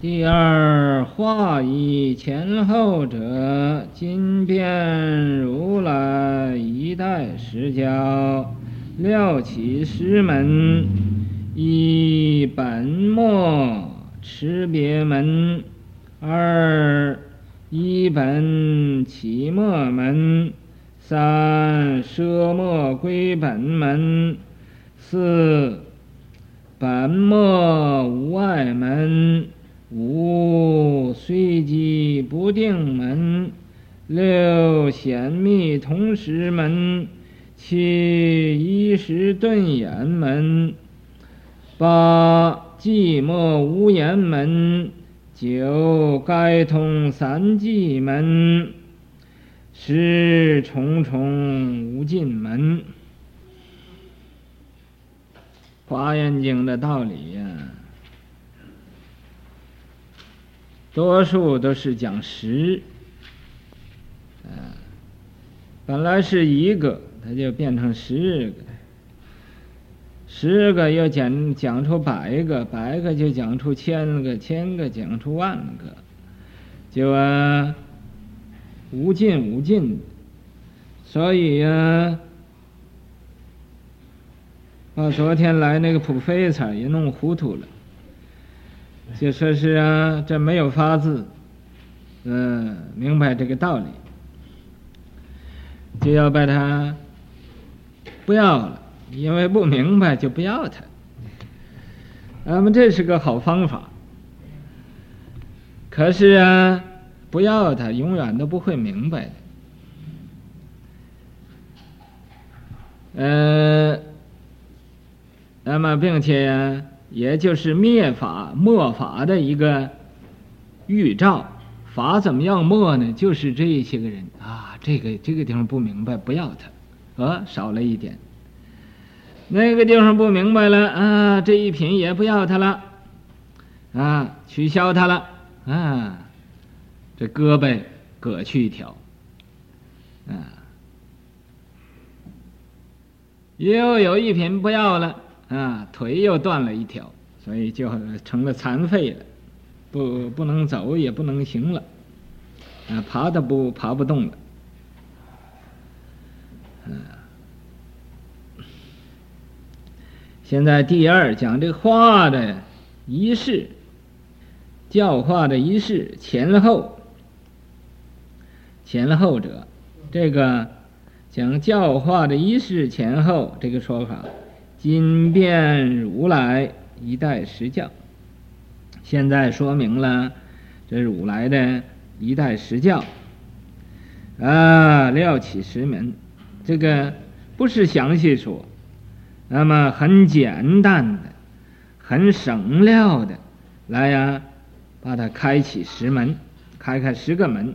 第二化以前后者，今变如来一代实教，料起师门，一本末持别门，二一本起末门，三奢末归本门，四本末无碍门。五随机不定门，六显密同时门，七一时顿言门，八寂寞无言门，九该通三际门，十重重无尽门。《华严经》的道理呀、多数都是讲十，啊，本来是一个，它就变成十个，十个又讲讲出百个，百个就讲出千个，千个讲出万个，就啊，无尽无尽，所以呀、啊，把昨天来那个普飞才也弄糊涂了。就说是啊，这没有法子，嗯，明白这个道理，就要把它不要了，因为不明白就不要它。那么这是个好方法，可是啊，不要它，永远都不会明白的。呃，那么并且呀。也就是灭法末法的一个预兆，法怎么样末呢？就是这些个人啊，这个这个地方不明白，不要他，啊，少了一点。那个地方不明白了啊，这一品也不要他了，啊，取消他了，啊，这胳膊割去一条，啊，又有一品不要了。啊，腿又断了一条，所以就成了残废了，不不能走，也不能行了，啊，爬都不爬不动了。嗯，现在第二讲这个化的仪式，教化的仪式前后，前后者，这个讲教化的仪式前后这个说法。今变如来一代实教，现在说明了这如来的一代实教啊，料起石门，这个不是详细说，那么很简单的、很省料的来呀，把它开启石门，开开十个门。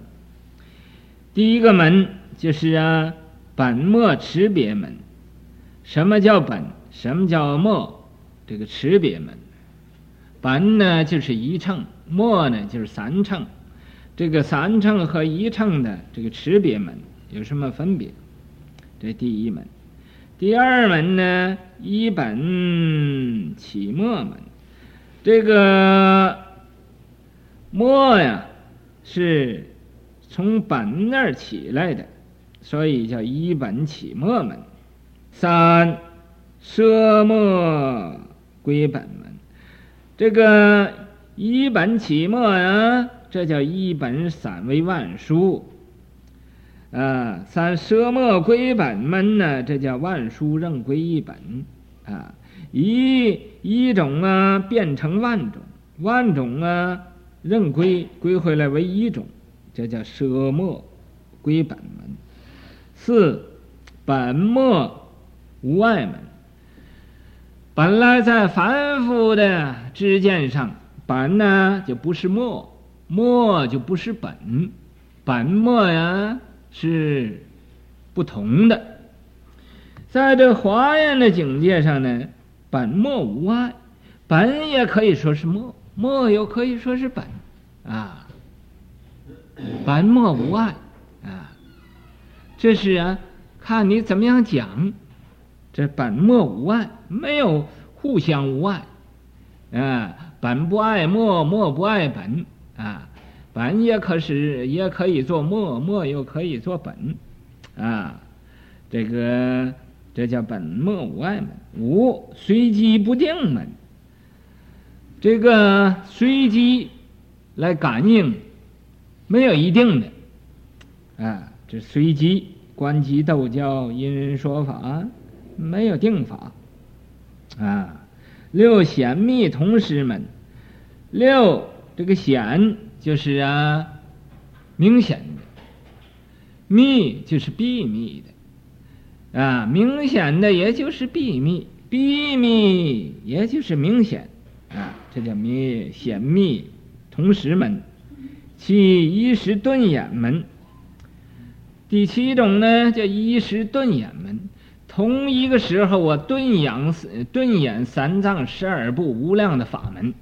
第一个门就是啊，本末持别门。什么叫本？什么叫末？这个持别门，本呢就是一乘，末呢就是三乘。这个三乘和一乘的这个持别门有什么分别？这第一门，第二门呢，一本起末门。这个末呀，是从本那儿起来的，所以叫一本起末门。三。奢末归本门，这个一本起末呀，这叫一本散为万书。啊，三奢末归本门呢，这叫万书仍归一本。啊，一一种啊变成万种，万种啊仍归归回来为一种，这叫奢末归本门。四本末无碍门。本来在凡夫的知见上，本呢就不是末，末就不是本，本末呀是不同的。在这华严的境界上呢，本末无碍，本也可以说是末，末又可以说是本，啊，本末无碍啊，这是啊，看你怎么样讲。这本末无碍，没有互相无碍，啊，本不爱末，末不爱本啊。本也可使，也可以做末，末又可以做本啊。这个这叫本末无碍门。无随机不定门。这个随机来感应，没有一定的啊。这随机观机斗教，因人说法，没有定法啊。六显密同时门，六这个显就是啊明显的，密就是秘密的啊，明显的也就是秘密，秘密也就是明显啊，这叫密显密同时门，其一时顿眼门。第七种呢，叫一时顿眼门。同一个时候，我顿养顿演三藏十二部无量的法门，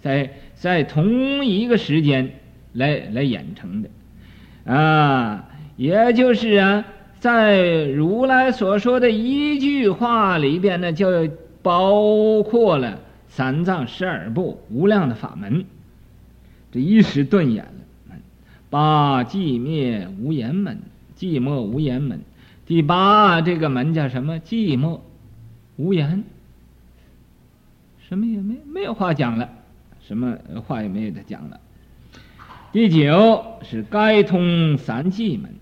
在在同一个时间来来演成的，啊，也就是啊，在如来所说的一句话里边呢，就包括了三藏十二部无量的法门，这一时顿演了，八寂灭无言门。寂寞无言门，第八这个门叫什么？寂寞无言，什么也没没有话讲了，什么话也没有的讲了。第九是该通三际门，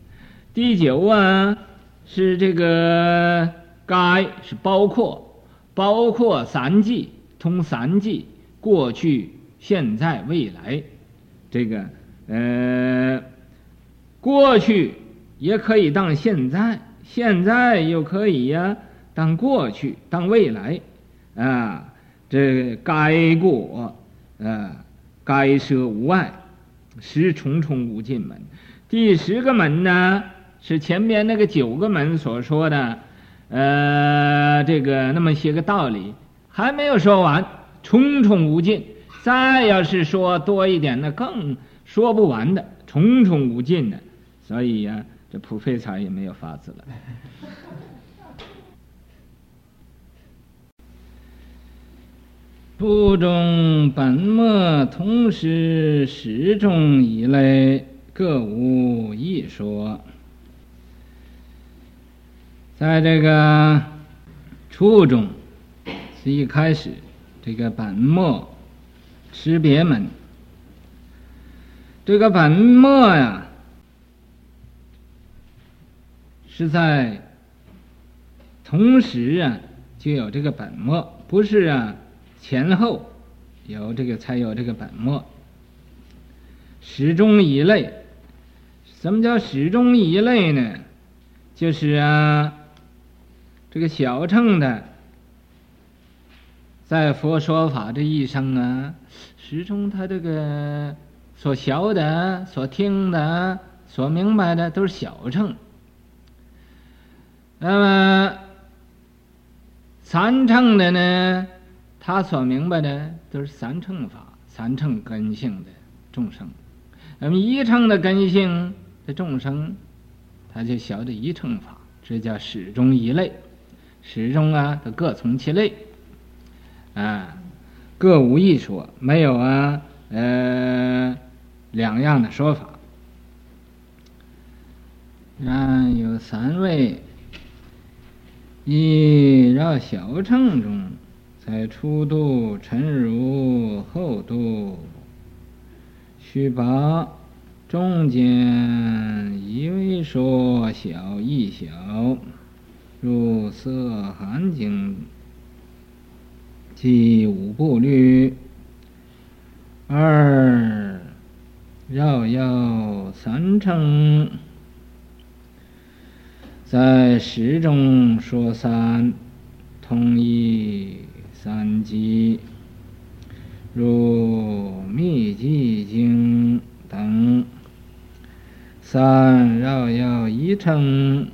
第九啊是这个该是包括包括三际，通三际，过去、现在、未来，这个呃过去。也可以当现在，现在又可以呀、当过去，当未来，啊，这该过，啊，该舍无碍，十重重无尽门。第十个门呢，是前边那个九个门所说的，呃，这个那么些个道理还没有说完，重重无尽。再要是说多一点，那更说不完的，重重无尽的。所以呀、这普费财也没有法子了。部中本末同时，十种一类，各无一说。在这个初中是一开始，这个本末识别门，这个本末呀。是在同时啊，就有这个本末，不是啊，前后有这个才有这个本末。始终一类，什么叫始终一类呢？就是啊，这个小乘的，在佛说法这一生啊，始终他这个所晓的、所听的、所明白的都是小乘。那么三乘的呢，他所明白的都是三乘法、三乘根性的众生。那么一乘的根性的众生，他就晓得一乘法，这叫始终一类。始终啊，都各从其类，啊，各无一说，没有啊，呃，两样的说法。然有三位。一绕小乘中，在初度沉如后度，须把中间一味说小一小，入色含经即五步律。二绕要三乘。在十中说三，通一三际，如密寂经等。三绕要一称，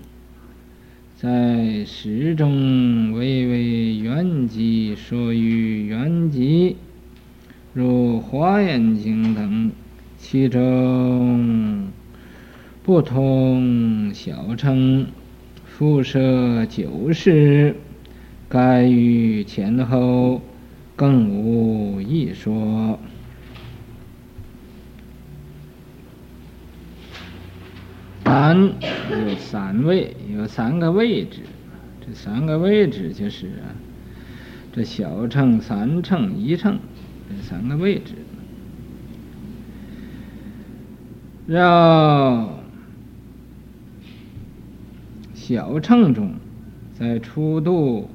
在十中唯为缘寂说于圆寂，如华严经等，其中不同小称。复设九识，该于前后更无一说。三有三位，有三个位置，这三个位置就是啊，这小乘、三乘、一乘这三个位置。让小乘中，在初度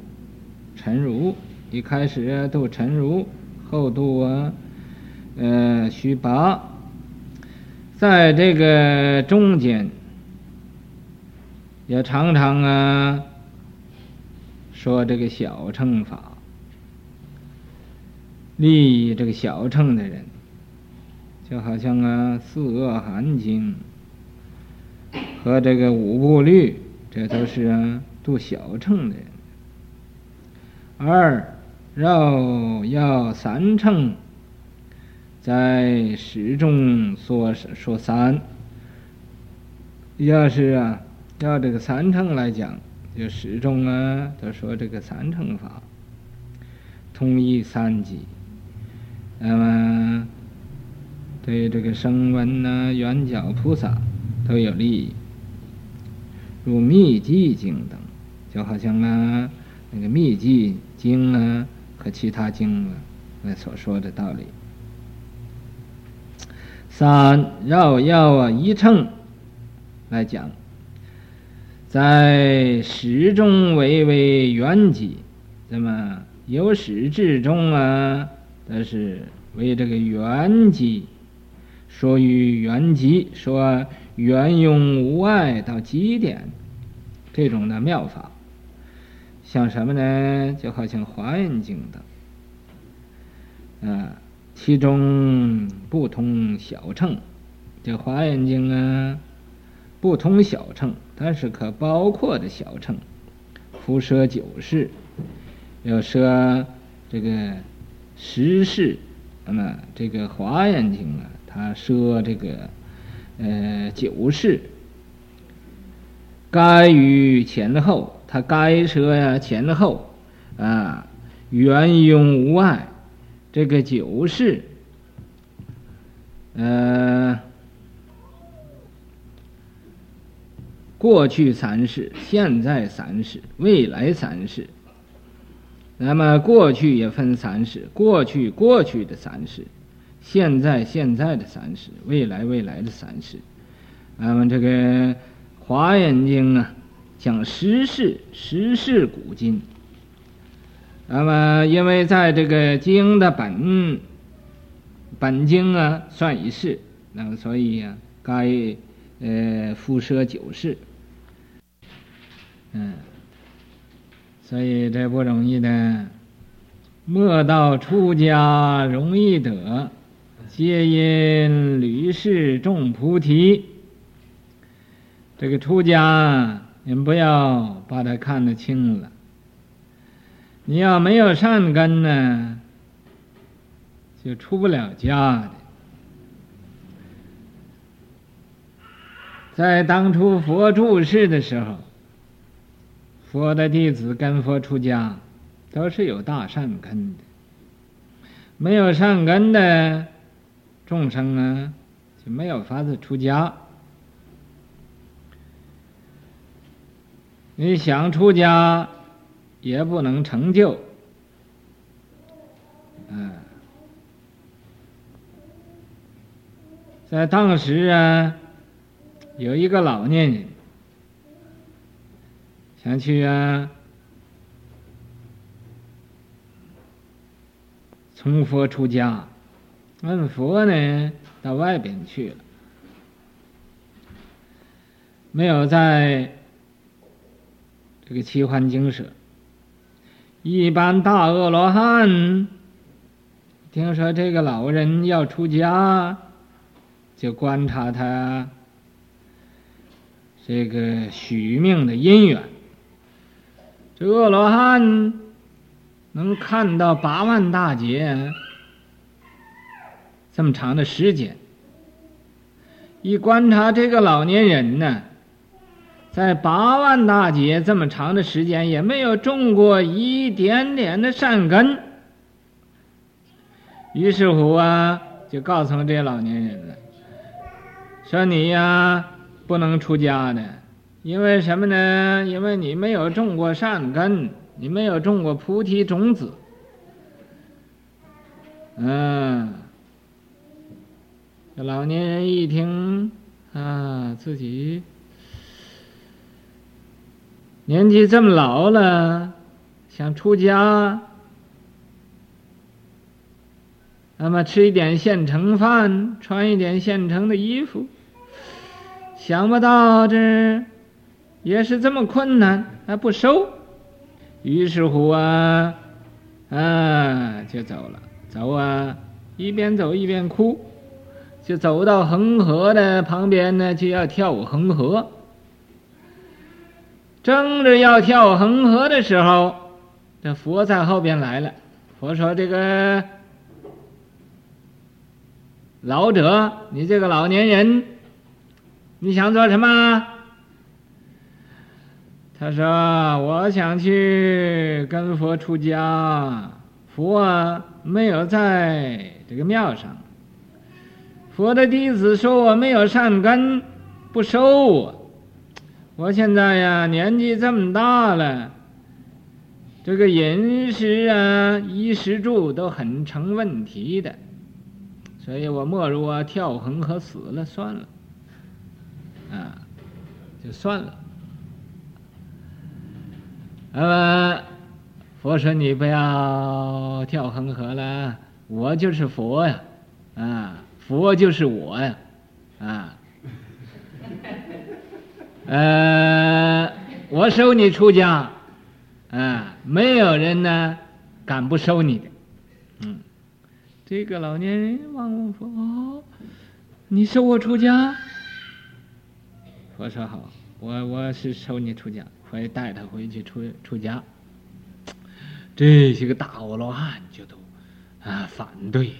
陈如，一开始度陈如，后度啊，呃，须拔，在这个中间。也常常啊，说这个小乘法，利益这个小乘的人，就好像啊《四恶寒经》和这个五部律，这都是啊度小乘的人。二绕要三乘，在时中说说三，要是啊。要这个三乘来讲，就始终啊，都说这个三乘法，通义三际，那么对这个声闻呐、缘觉菩萨都有利益。如密寂经等，就好像啊那个密寂经啊和其他经啊那所说的道理。三绕要啊一乘来讲。在始终为为缘起，那么由始至终啊，都是为这个缘起，说于缘起，说缘用无碍到极点，这种的妙法，像什么呢？就好像华严经的，啊，其中不通小乘，这华严经啊，不通小乘。但是可包括的小乘，复摄九世，要摄这个十世，那么这个华严经啊，它摄这个呃九世，该于前后，它该车呀前后啊，缘用无碍，这个九世，呃。过去三世，现在三世，未来三世。那么过去也分三世：过去过去的三世，现在现在的三世，未来未来的三世。那么这个《华严经》啊，讲十世，十世古今。那么因为在这个经的本本经啊，算一世，那么所以呀、啊，该呃复设九世。嗯，所以这不容易的。莫道出家容易得，皆因屡试种菩提。这个出家，你们不要把它看得轻了。你要没有善根呢，就出不了家的。在当初佛住世的时候。佛的弟子跟佛出家，都是有大善根的。没有善根的众生啊，就没有法子出家。你想出家，也不能成就。嗯，在当时啊，有一个老年人。想去啊，从佛出家，问佛呢，到外边去了，没有在这个只桓精舍。一般大恶罗汉听说这个老人要出家，就观察他这个许命的因缘。这恶罗汉能看到八万大劫这么长的时间，一观察这个老年人呢，在八万大劫这么长的时间也没有种过一点点的善根，于是乎啊，就告诉这些老年人了，说你呀不能出家的，因为什么呢？因为你没有种过善根，你没有种过菩提种子。嗯，这老年人一听啊，自己年纪这么老了，想出家，那么吃一点现成饭，穿一点现成的衣服，想不到这也是这么困难，还不收，于是乎啊，啊，就走了。走啊，一边走一边哭，就走到恒河的旁边呢，就要跳恒河。正着要跳恒河的时候，这佛在后边来了。佛说：“这个老者，你这个老年人，你想做什么？”他说：“我想去跟佛出家。”佛啊。没有在这个庙上，佛的弟子说我没有善根，不收我。我现在呀年纪这么大了，这个饮食啊、衣食住都很成问题的，所以我莫如啊跳恒河死了算了，啊，就算了。那么。佛说：“你不要跳恒河了，我就是佛呀，啊，佛就是我呀，啊，呃，我收你出家，啊，没有人呢敢不收你的，嗯，这个老年人望望佛，哦，你收我出家？佛说好，我我是收你出家，会带他回去出出家。”这些个大阿罗汉就都啊反对，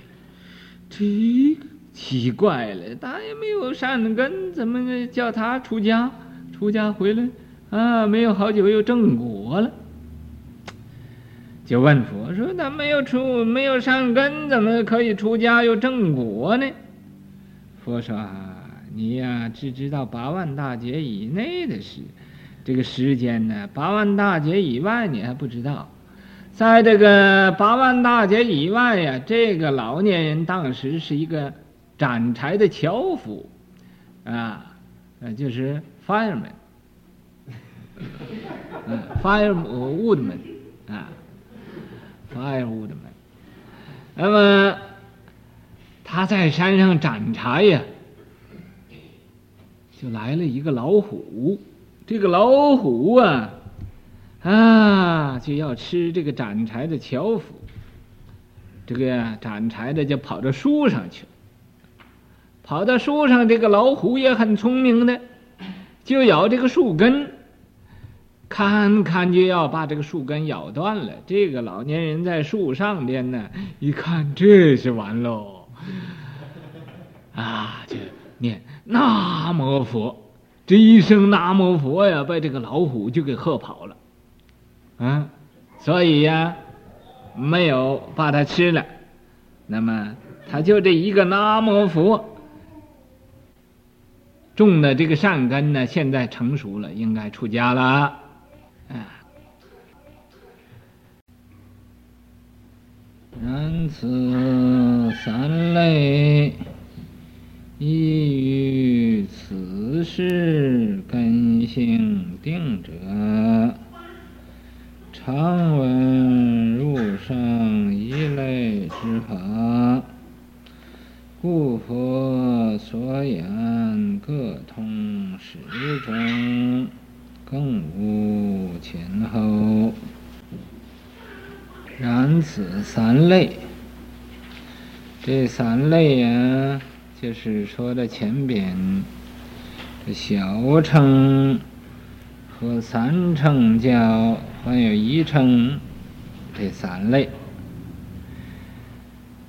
这个奇怪了，他也没有善根，怎么叫他出家？出家回来啊，没有好久又正果了，就问佛说：“他没有出，没有善根，怎么可以出家又正果呢？”佛说：“啊，你呀，只知道八万大劫以内的事，这个时间呢，八万大劫以外你还不知道。”在这个八万大劫以外呀，这个老年人当时是一个斩柴的樵夫，啊，呃，就是 fireman，firewoodman，啊，firewoodman。那么他在山上斩柴呀，就来了一个老虎，这个老虎啊。啊，就要吃这个斩柴的樵夫，这个斩柴的就跑到树上去了。跑到树上，这个老虎也很聪明的，就咬这个树根，看看就要把这个树根咬断了。这个老年人在树上边呢，一看这是完喽，啊，就念南无佛，这一声南无佛呀，把这个老虎就给吓跑了。嗯，所以呀，没有把它吃了。那么他就这一个南无佛种的这个善根呢，现在成熟了，应该出家了。啊，然此三类，依于此世根性定者。常闻入圣一类之法，故佛所言各通始终，更无前后。然此三类，这三类呀，就是说的前边这小乘和三乘教。还有一乘这三类，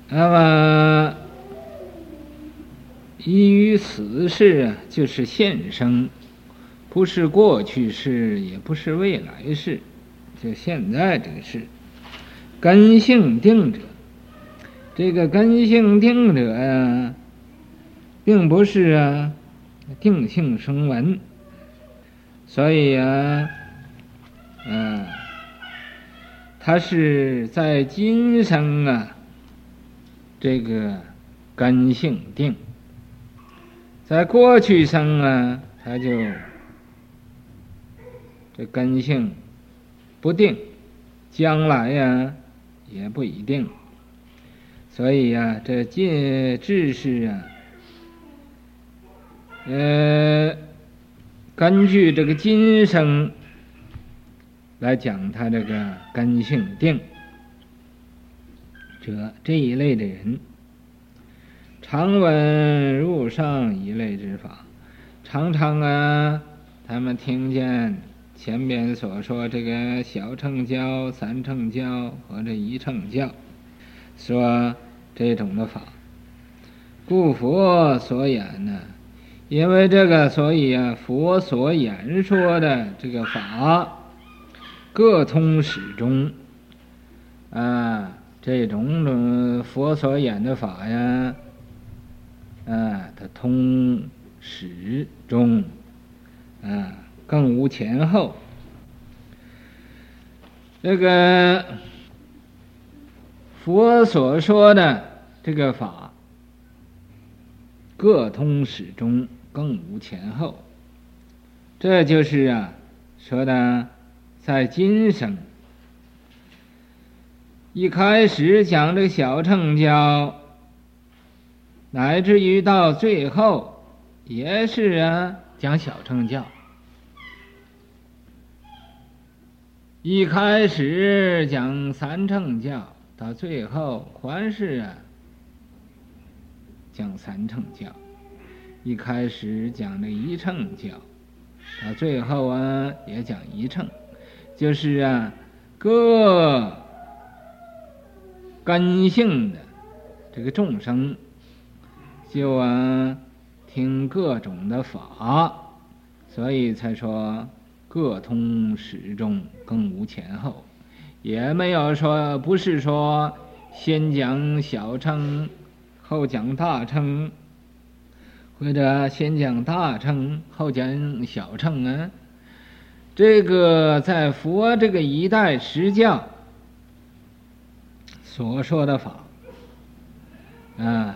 那么依于此世啊，就是现生，不是过去世，也不是未来世，就现在这个世，根性定者，这个根性定者呀，并不是啊定性生闻，所以啊，嗯，他是在今生啊，这个根性定，在过去生啊，他就这根性不定，将来呀也不一定。所以呀，这戒智士啊，呃，根据这个今生来讲，他这个根性定者这一类的人，常闻入上一类之法，常常啊，他们听见前面所说这个小乘教、三乘教和这一乘教，说。这种的法，故佛所演呢，因为这个，所以啊，佛所演说的这个法，各通始终，啊，这种种佛所演的法呀，啊，它通始终，啊，更无前后，这个。佛所说的这个法，各通始终，更无前后。这就是啊，说的在今生，一开始讲这个小乘教，乃至于到最后，也是啊讲小乘教。一开始讲三乘教。到最后还是啊，讲三乘教，一开始讲那一乘教，到最后啊也讲一乘，就是啊各根性的这个众生，就啊听各种的法，所以才说各通始终，更无前后。也没有说，不是说先讲小乘，后讲大乘，或者先讲大乘，后讲小乘啊。这个在佛这个一代实教所说的法啊，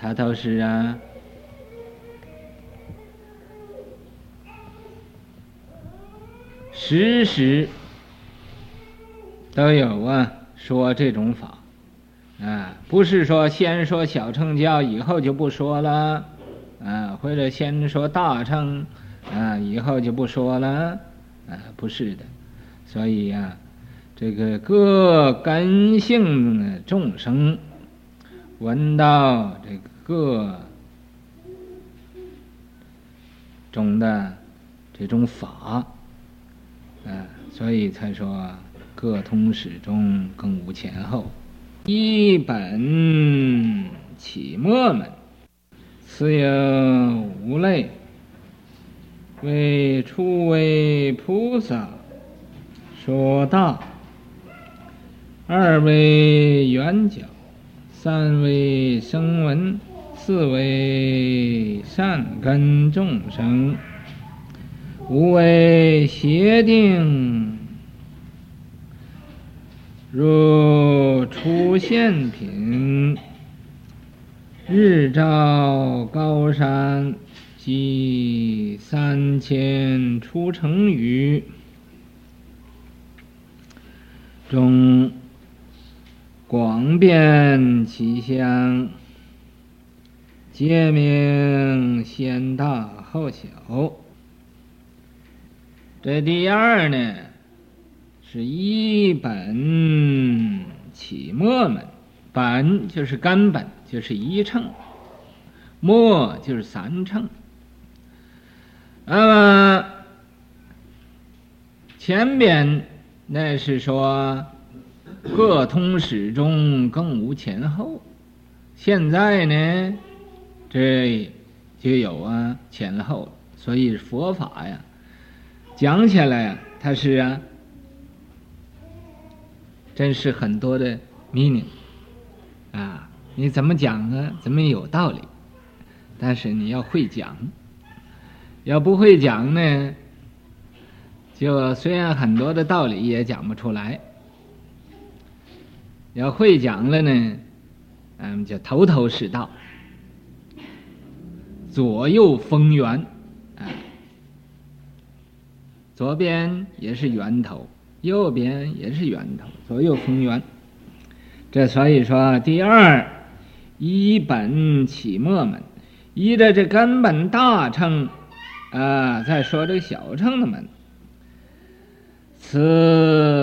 他都是啊，时时。都有啊，说这种法，啊，不是说先说小乘教，以后就不说了，啊，或者先说大乘，啊，以后就不说了，啊，不是的，所以呀，这个各根性众生，闻到这个各种的这种法，啊，所以才说。各通始终，更无前后。一本起末门，此有五类：为初为菩萨说道，二为圆角，三为声闻，四为善根众生，五为邪定。若出现品，日照高山，及三千初成语，中广遍其相，皆名先大后小。这第二呢？是一本起末门，本就是根本，就是一乘；末就是三乘。那么前边那是说各通始终，更无前后。现在呢，这就有啊前后，所以佛法呀，讲起来啊，它是啊。真是很多的 meaning，啊，你怎么讲呢？怎么有道理？但是你要会讲，要不会讲呢，就虽然很多的道理也讲不出来。要会讲了呢，嗯，就头头是道，左右逢源，啊，左边也是源头，右边也是源头，左右逢源。这所以说，第二依本起末门，依着这根本大乘，啊，再说这个小乘的门，此。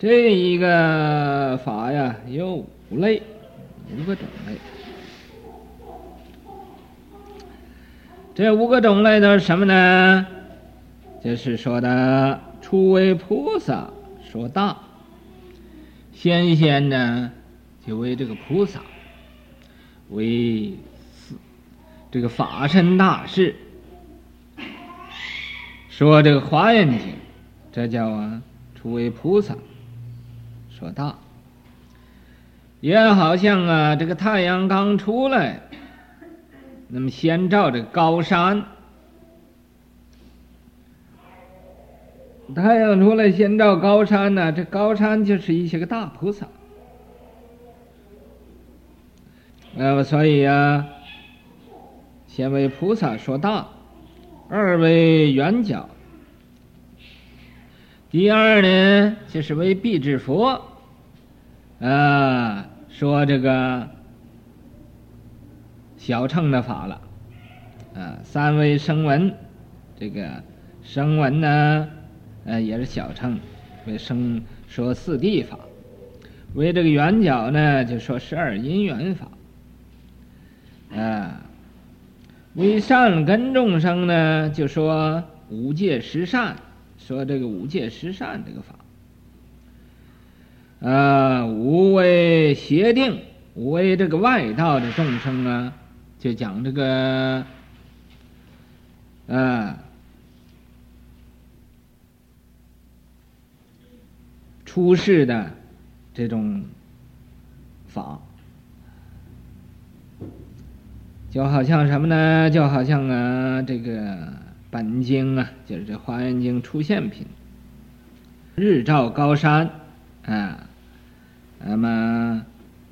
这一个法呀，有五类，五个种类。这五个种类都是什么呢？就是说的初为菩萨说大，先先呢就为这个菩萨，为这个法身大士，说这个华严经，这叫啊初为菩萨。说大，也好像啊，这个太阳刚出来，那么先照这高山，太阳出来先照高山呢，这高山就是一些个大菩萨，那么所以呀，先为菩萨说大，二为圆角，第二呢就是为辟支佛。啊，说这个小乘的法了，啊，三微声闻，这个声闻呢，呃，也是小乘，为声说四谛法，为这个圆觉呢，就说十二因缘法，啊，为善根众生呢，就说五戒十善，说这个五戒十善这个法。啊，无为邪定，无为这个外道的众生啊，就讲这个，啊，出世的这种法，就好像什么呢？就好像啊，这个本经啊，就是这《华严经》出现品，日照高山，啊。那么，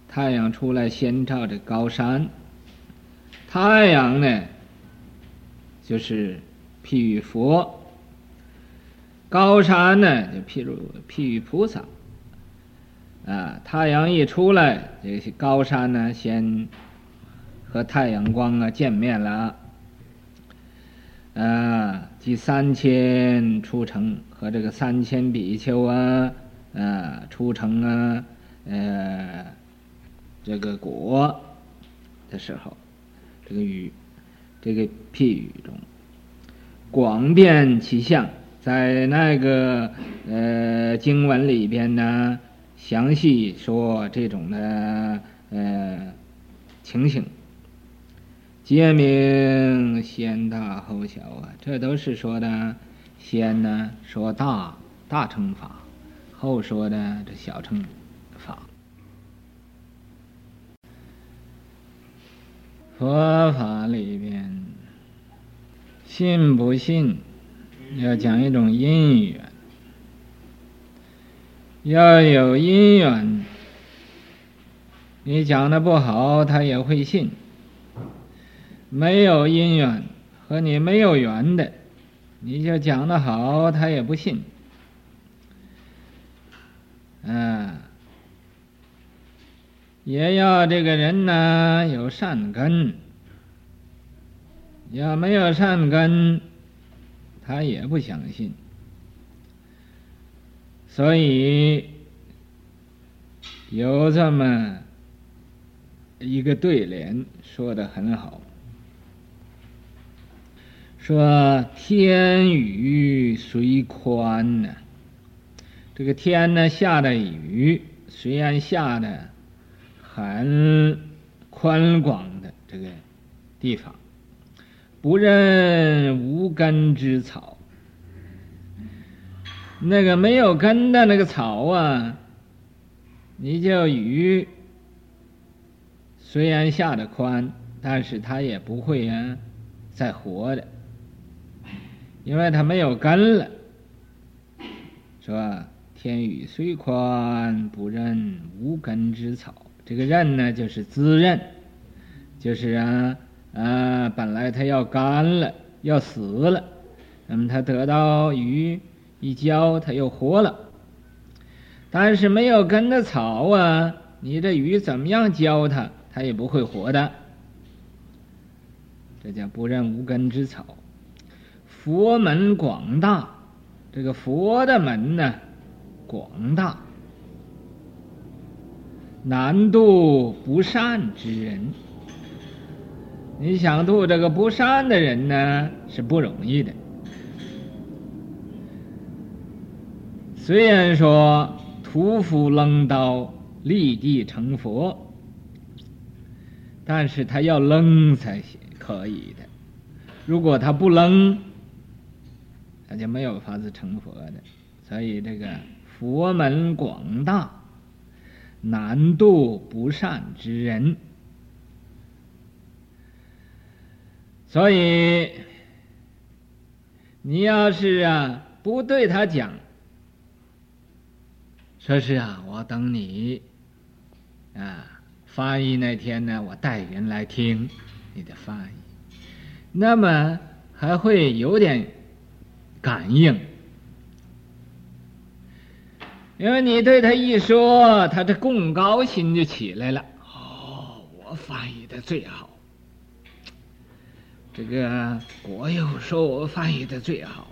太阳出来先照这高山。太阳呢，就是譬喻佛；高山呢，就譬如譬喻菩萨。啊，太阳一出来，这些高山呢，先和太阳光啊见面了。啊，即三千出城和这个三千比丘啊，啊，出城啊。呃，这个果的时候，这个语，这个譬喻中，广遍其相，在那个呃经文里边呢，详细说这种的呃情形，皆名先大后小啊，这都是说的先呢说大大乘法，后说的这小乘。佛法里边，信不信，要讲一种因缘，要有因缘，你讲的不好，他也会信；没有因缘，和你没有缘的，你就讲的好，他也不信。啊。也要这个人呢有善根，要没有善根，他也不相信。所以有这么一个对联说的很好，说天雨虽宽呢，这个天呢下的雨虽然下的。很宽广的这个地方，不认无根之草。那个没有根的那个草啊，你就雨虽然下得宽，但是它也不会啊再活的，因为它没有根了，是吧？天宇虽宽，不认无根之草。这个任呢，就是滋润，就是啊啊，本来他要干了，要死了，那么他得到雨一浇，他又活了。但是没有根的草啊，你这雨怎么样浇它，它也不会活的。这叫不认无根之草。佛门广大，这个佛的门呢，广大，难度不善之人。你想度这个不善的人呢，是不容易的。虽然说。屠夫扔刀立地成佛，但是他要扔才行，可以的。如果他不扔，他就没有法子成佛的。所以这个佛门广大，难度不善之人。所以你要是啊，不对他讲。说是啊，我等你，啊，翻译那天呢，我带人来听你的翻译，那么还会有点感应，因为你对他一说，他的贡高心就起来了。哦，我翻译的最好，这个国又说我翻译的最好，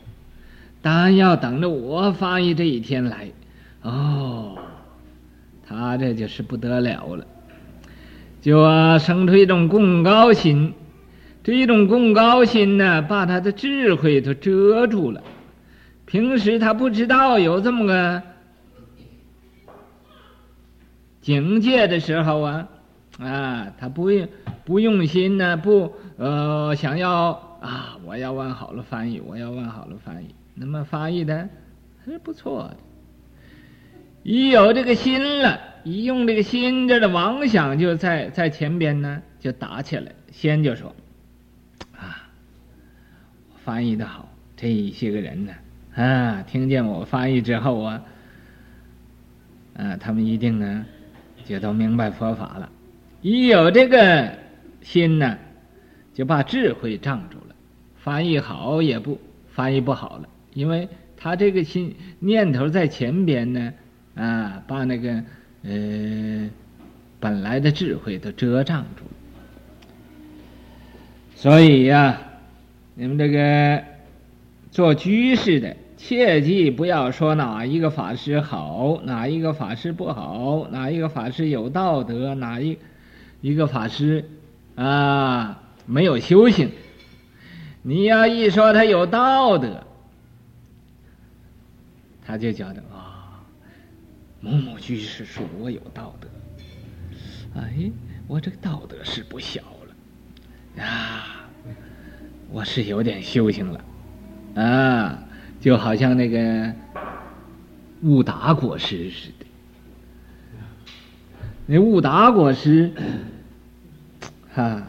当然要等着我翻译这一天来。哦，他这就是不得了了，就啊生出一种贡高心，这一种贡高心呢，把他的智慧都遮住了。平时他不知道有这么个警戒的时候啊，啊，他不用不用心呢，不呃想要啊，我要问好了翻译，我要问好了翻译，那么翻译的还是不错的。一有这个心了，一用这个心，这的妄想就在在前边呢，就打起来。先就说，啊，翻译的好，这一些个人呢，啊，听见我翻译之后啊，啊，他们一定呢，就都明白佛法了。一有这个心呢，就把智慧障住了，翻译好也不翻译不好了，因为他这个心念头在前边呢。啊，把那个呃本来的智慧都遮障住了。所以呀、你们这个做居士的，切记不要说哪一个法师好，哪一个法师不好，哪一个法师有道德，哪一一个法师啊没有修行。你要一说他有道德，他就觉得啊。某某居士说：“我有道德，哎，我这个道德是不小了，啊，我是有点修行了，啊，就好像那个悟达国师似的。那悟达国师，哈，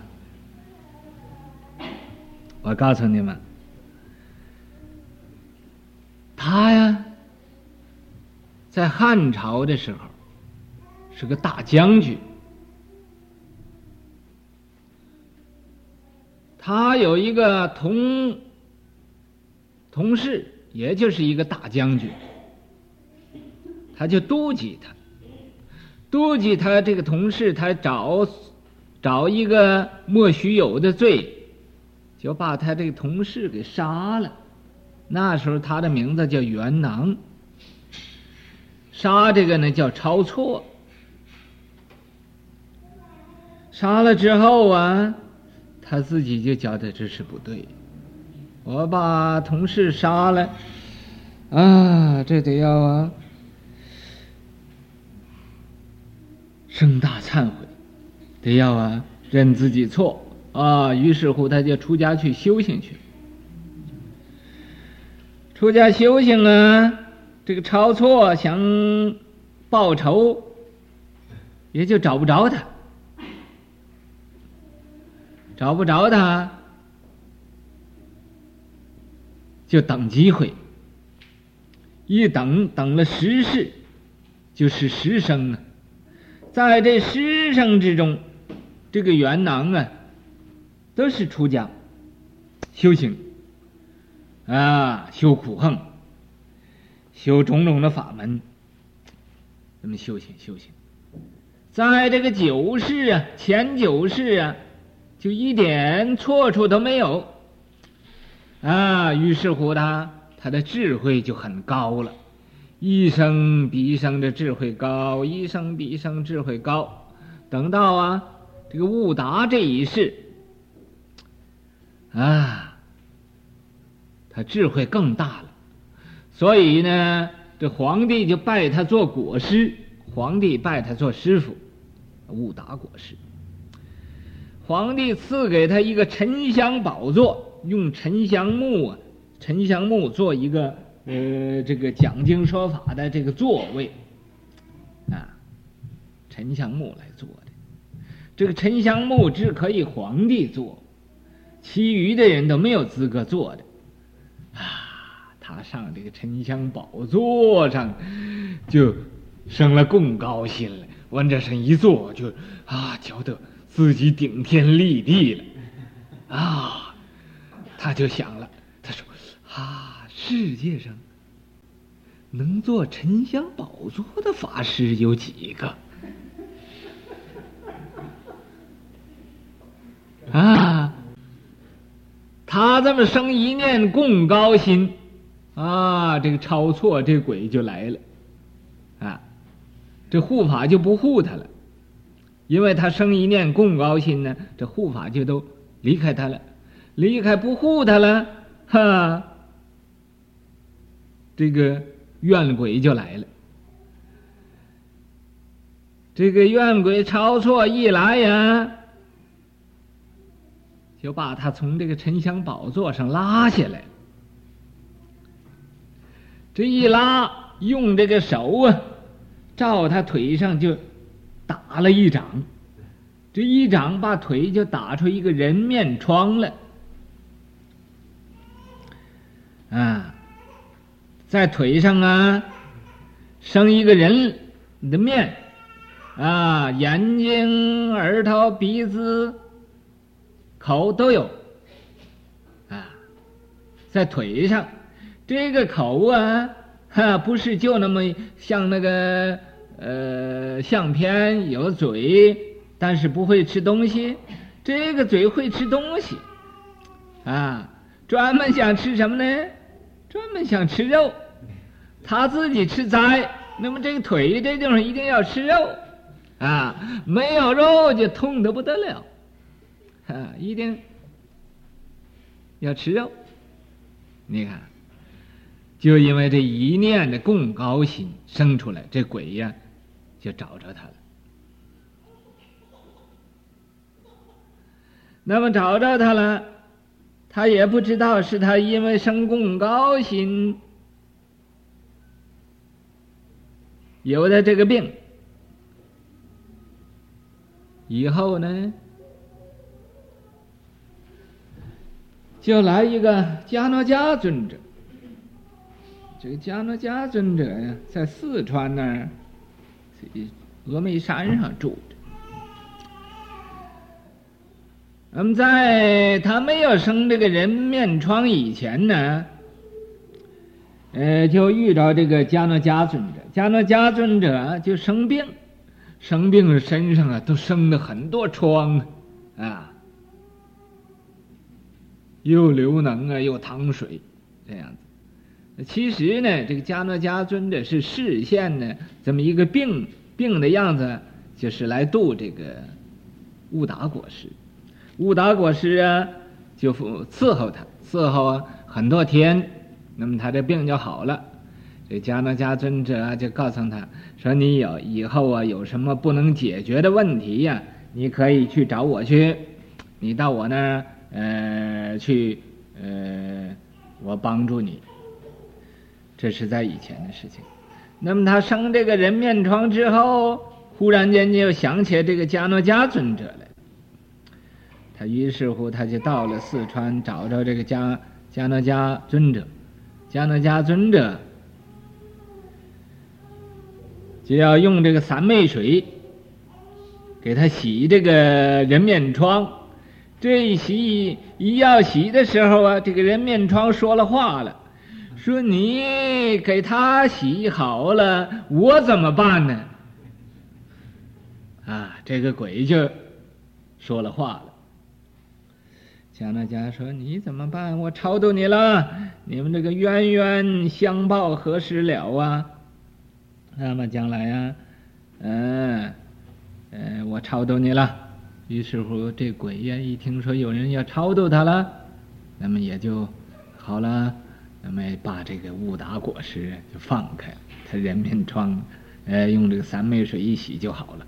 我告诉你们，他呀。”在汉朝的时候，是个大将军。他有一个同同事，也就是一个大将军，他就妒忌他，妒忌他这个同事，他找找一个莫须有的罪，就把他这个同事给杀了。那时候他的名字叫袁囊。杀这个呢叫晁错，杀了之后啊，他自己就觉得这是不对，我把同事杀了，啊，这得要啊，声大忏悔，得要啊认自己错。啊，于是乎他就出家去修行去，出家修行啊。这个抄错想报仇，也就找不着他，找不着他，就等机会。一等等了十世，就是十生啊。在这十生之中，这个元囊啊，都是出家修行啊，修苦行，修种种的法门，那么修行修行，在这个九世啊，前九世啊，就一点错处都没有啊。于是乎他。他的智慧就很高了，一生比一生的智慧高，一生比一生智慧高。等到啊，这个悟达这一世，啊，他智慧更大了，所以呢，这皇帝就拜他做国师，皇帝拜他做师傅，悟达国师。皇帝赐给他一个沉香宝座，用沉香木啊。沉香木做一个呃，这个讲经说法的这个座位，啊，沉香木来做的。这个沉香木只可以皇帝坐，其余的人都没有资格坐的。啊，他上这个沉香宝座上，就生了更高心了。往这上一坐，就啊，觉得自己顶天立地了。啊，他就想了。他说啊，世界上能坐沉香宝座的法师有几个？啊，他这么生一念共高心，啊，这个抄错这鬼就来了，啊，这护法就不护他了，因为他生一念共高心呢，这护法就都离开他了，离开不护他了，哈。这个怨鬼就来了。这个怨鬼抄错一来呀，就把他从这个沉香宝座上拉下来。这一拉，用这个手啊，照他腿上就打了一掌。这一掌把腿就打出一个人面疮来。啊。在腿上啊，生一个人的面，啊，眼睛、耳朵、鼻子、口都有，啊，在腿上，这个口啊，哈，不是就那么像那个呃相片有嘴，但是不会吃东西，这个嘴会吃东西，啊，专门想吃什么呢？专门想吃肉，他自己吃斋，那么这个腿这地方一定要吃肉，啊，没有肉就痛得不得了，啊，一定要吃肉。你看，就因为这一念的共高心生出来，这鬼呀就找着他了。那么找着他了。他也不知道是他因为生共高心有的这个病，以后呢，就来一个迦诺迦尊者。这个迦诺迦尊者呀，在四川那儿，峨眉山上住。那么，在他没有生这个人面疮以前呢，呃，就遇到这个迦诺迦尊者。迦诺迦尊者就生病，生病身上啊都生了很多疮啊，又流脓啊，又淌水，这样子。其实呢，这个迦诺迦尊者是示现呢这么一个病病的样子，就是来度这个悟达果师。悟达国师啊，就伺候他，伺候啊很多天，那么他这病就好了。这迦诺迦尊者，就告诉他说：“你有以后啊，有什么不能解决的问题呀、你可以去找我去，你到我那儿呃去呃，我帮助你。”这是在以前的事情。那么他生这个人面疮之后，忽然间就想起这个迦诺迦尊者来。他于是乎他就到了四川，找着这个迦迦那迦尊者，迦那迦尊者就要用这个三昧水给他洗这个人面疮。这一洗一要洗的时候啊，这个人面疮说了话了，说你给他洗好了，我怎么办呢？啊，这个鬼就说了话。迦那迦说：“你怎么办？我超度你了，你们这个冤冤相报何时了啊？那么将来呀、啊，嗯，呃，我超度你了。于是乎，这鬼呀一听说有人要超度他了，那么也就好了，那么把这个悟达果实就放开，他人面疮，呃，用这个三昧水一洗就好了。”